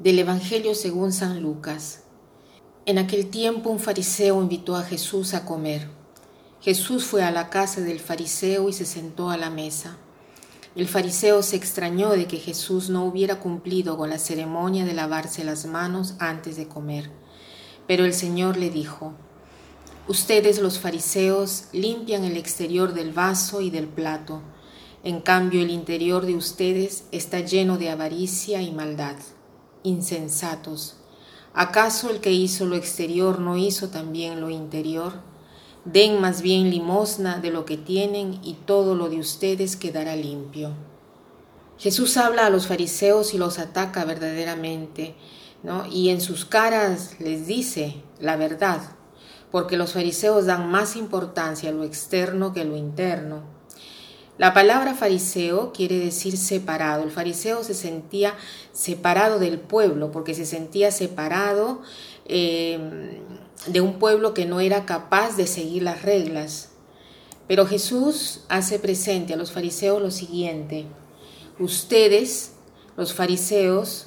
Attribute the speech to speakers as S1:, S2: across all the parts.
S1: Del Evangelio según San Lucas. En aquel tiempo un fariseo invitó a Jesús a comer. Jesús fue a la casa del fariseo y se sentó a la mesa. El fariseo se extrañó de que Jesús no hubiera cumplido con la ceremonia de lavarse las manos antes de comer. Pero el Señor le dijo, Ustedes los fariseos limpian el exterior del vaso y del plato, en cambio el interior de ustedes está lleno de avaricia y maldad insensatos. ¿Acaso el que hizo lo exterior no hizo también lo interior? Den más bien limosna de lo que tienen y todo lo de ustedes quedará limpio. Jesús habla a los fariseos y los ataca verdaderamente, ¿no? Y en sus caras les dice la verdad, porque los fariseos dan más importancia a lo externo que a lo interno la palabra fariseo quiere decir separado. El fariseo se sentía separado del pueblo porque se sentía separado em, de un pueblo que no era capaz de seguir las reglas. Pero Jesús hace presente a los fariseos lo siguiente. Ustedes, los fariseos,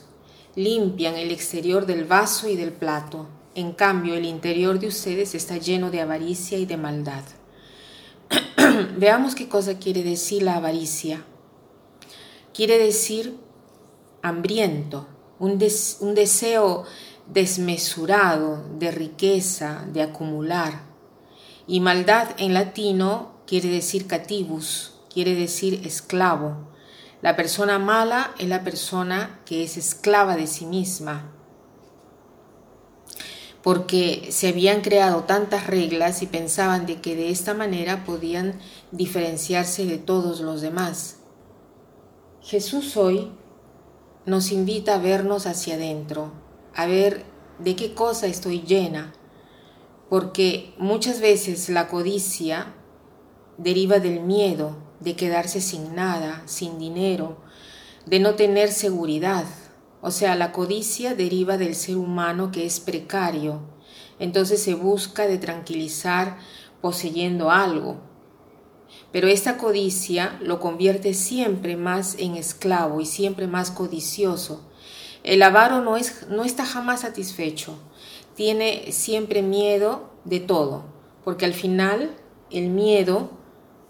S1: limpian el exterior del vaso y del plato. En cambio, el interior de ustedes está lleno de avaricia y de maldad. Veamos qué cosa quiere decir la avaricia. Quiere decir hambriento, un, deseo desmesurado de riqueza, de acumular. Y maldad en latino quiere decir cativus, quiere decir esclavo. La persona mala es la persona que es esclava de sí misma, porque se habían creado tantas reglas y pensaban de que de esta manera podían diferenciarse de todos los demás. Jesús hoy nos invita a vernos hacia adentro, a ver de qué cosa estoy llena, porque muchas veces la codicia deriva del miedo de quedarse sin nada, sin dinero, de no tener seguridad, o sea, la codicia deriva del ser humano que es precario. Entonces se busca de tranquilizar poseyendo algo. Pero esta codicia lo convierte siempre más en esclavo y siempre más codicioso. El avaro no, es, no está jamás satisfecho. Tiene siempre miedo de todo, porque al final el miedo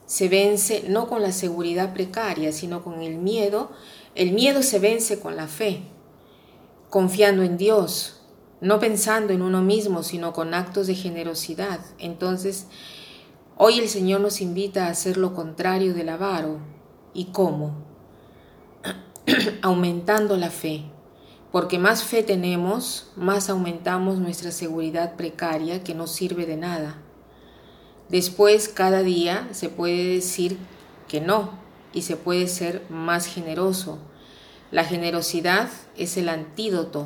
S1: se vence no con la seguridad precaria, sino con el miedo. El miedo se vence con la fe confiando en Dios, no pensando en uno mismo, sino con actos de generosidad. Entonces, hoy el Señor nos invita a hacer lo contrario del avaro. ¿Y cómo? Aumentando la fe. Porque más fe tenemos, más aumentamos nuestra seguridad precaria que no sirve de nada. Después, cada día se puede decir que no y se puede ser más generoso la generosidad es el antídoto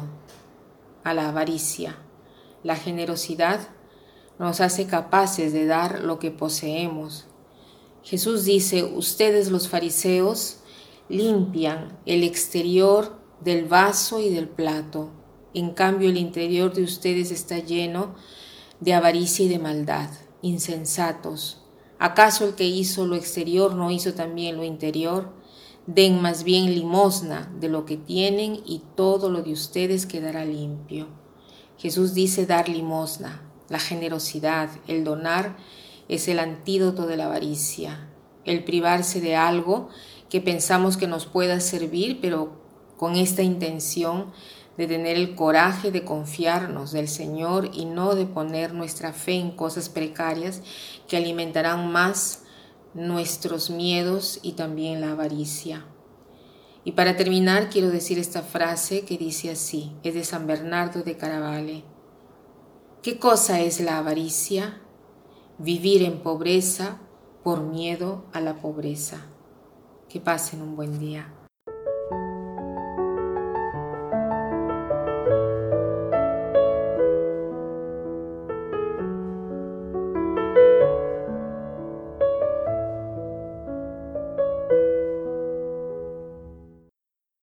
S1: a la avaricia. La generosidad nos hace capaces de dar lo que poseemos. Jesús dice, ustedes los fariseos limpian el exterior del vaso y del plato, en cambio el interior de ustedes está lleno de avaricia y de maldad, insensatos. ¿Acaso el que hizo lo exterior no hizo también lo interior? Den más bien limosna de lo que tienen y todo lo de ustedes quedará limpio. Jesús dice dar limosna. La generosidad, el donar, es el antídoto de la avaricia. El privarse de algo que pensamos que nos pueda servir, pero con esta intención de tener el coraje de confiarnos del Señor y no de poner nuestra fe en cosas precarias que alimentarán más nuestros miedos y también la avaricia. Y para terminar quiero decir esta frase que dice así, es de San Bernardo de Caravale. ¿Qué cosa es la avaricia? Vivir en pobreza por miedo a la pobreza. Que pasen un buen día.